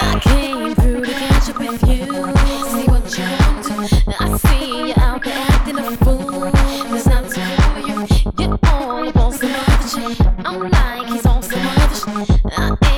I came through to catch up with you. See what you want. I see I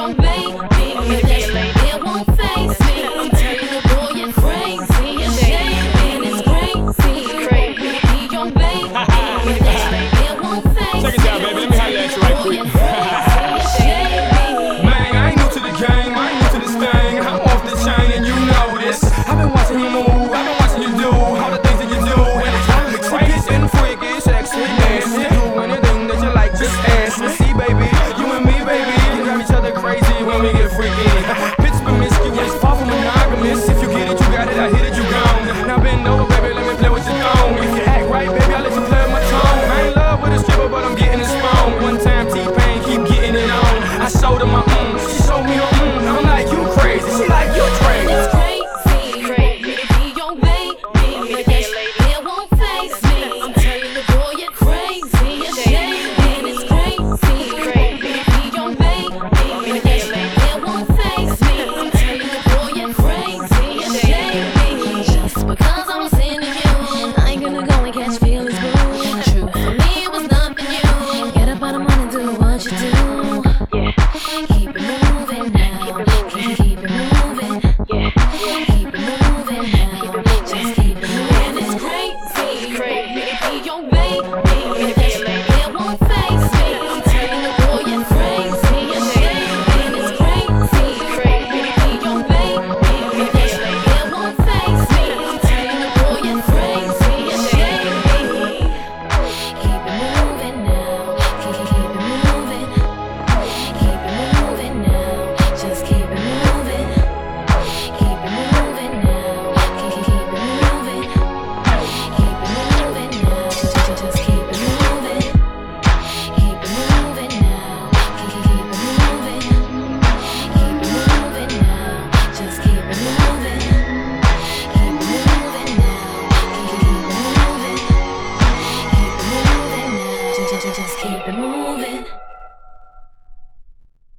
don't. It me. The It baby. Let me. Man, I ain't new to the game. I ain't new to this thing. I'm off the chain and you know this. I've been watching you move. I've been watching you do all the things that you do. And it's crazy nasty. Do anything that you like, just ask me.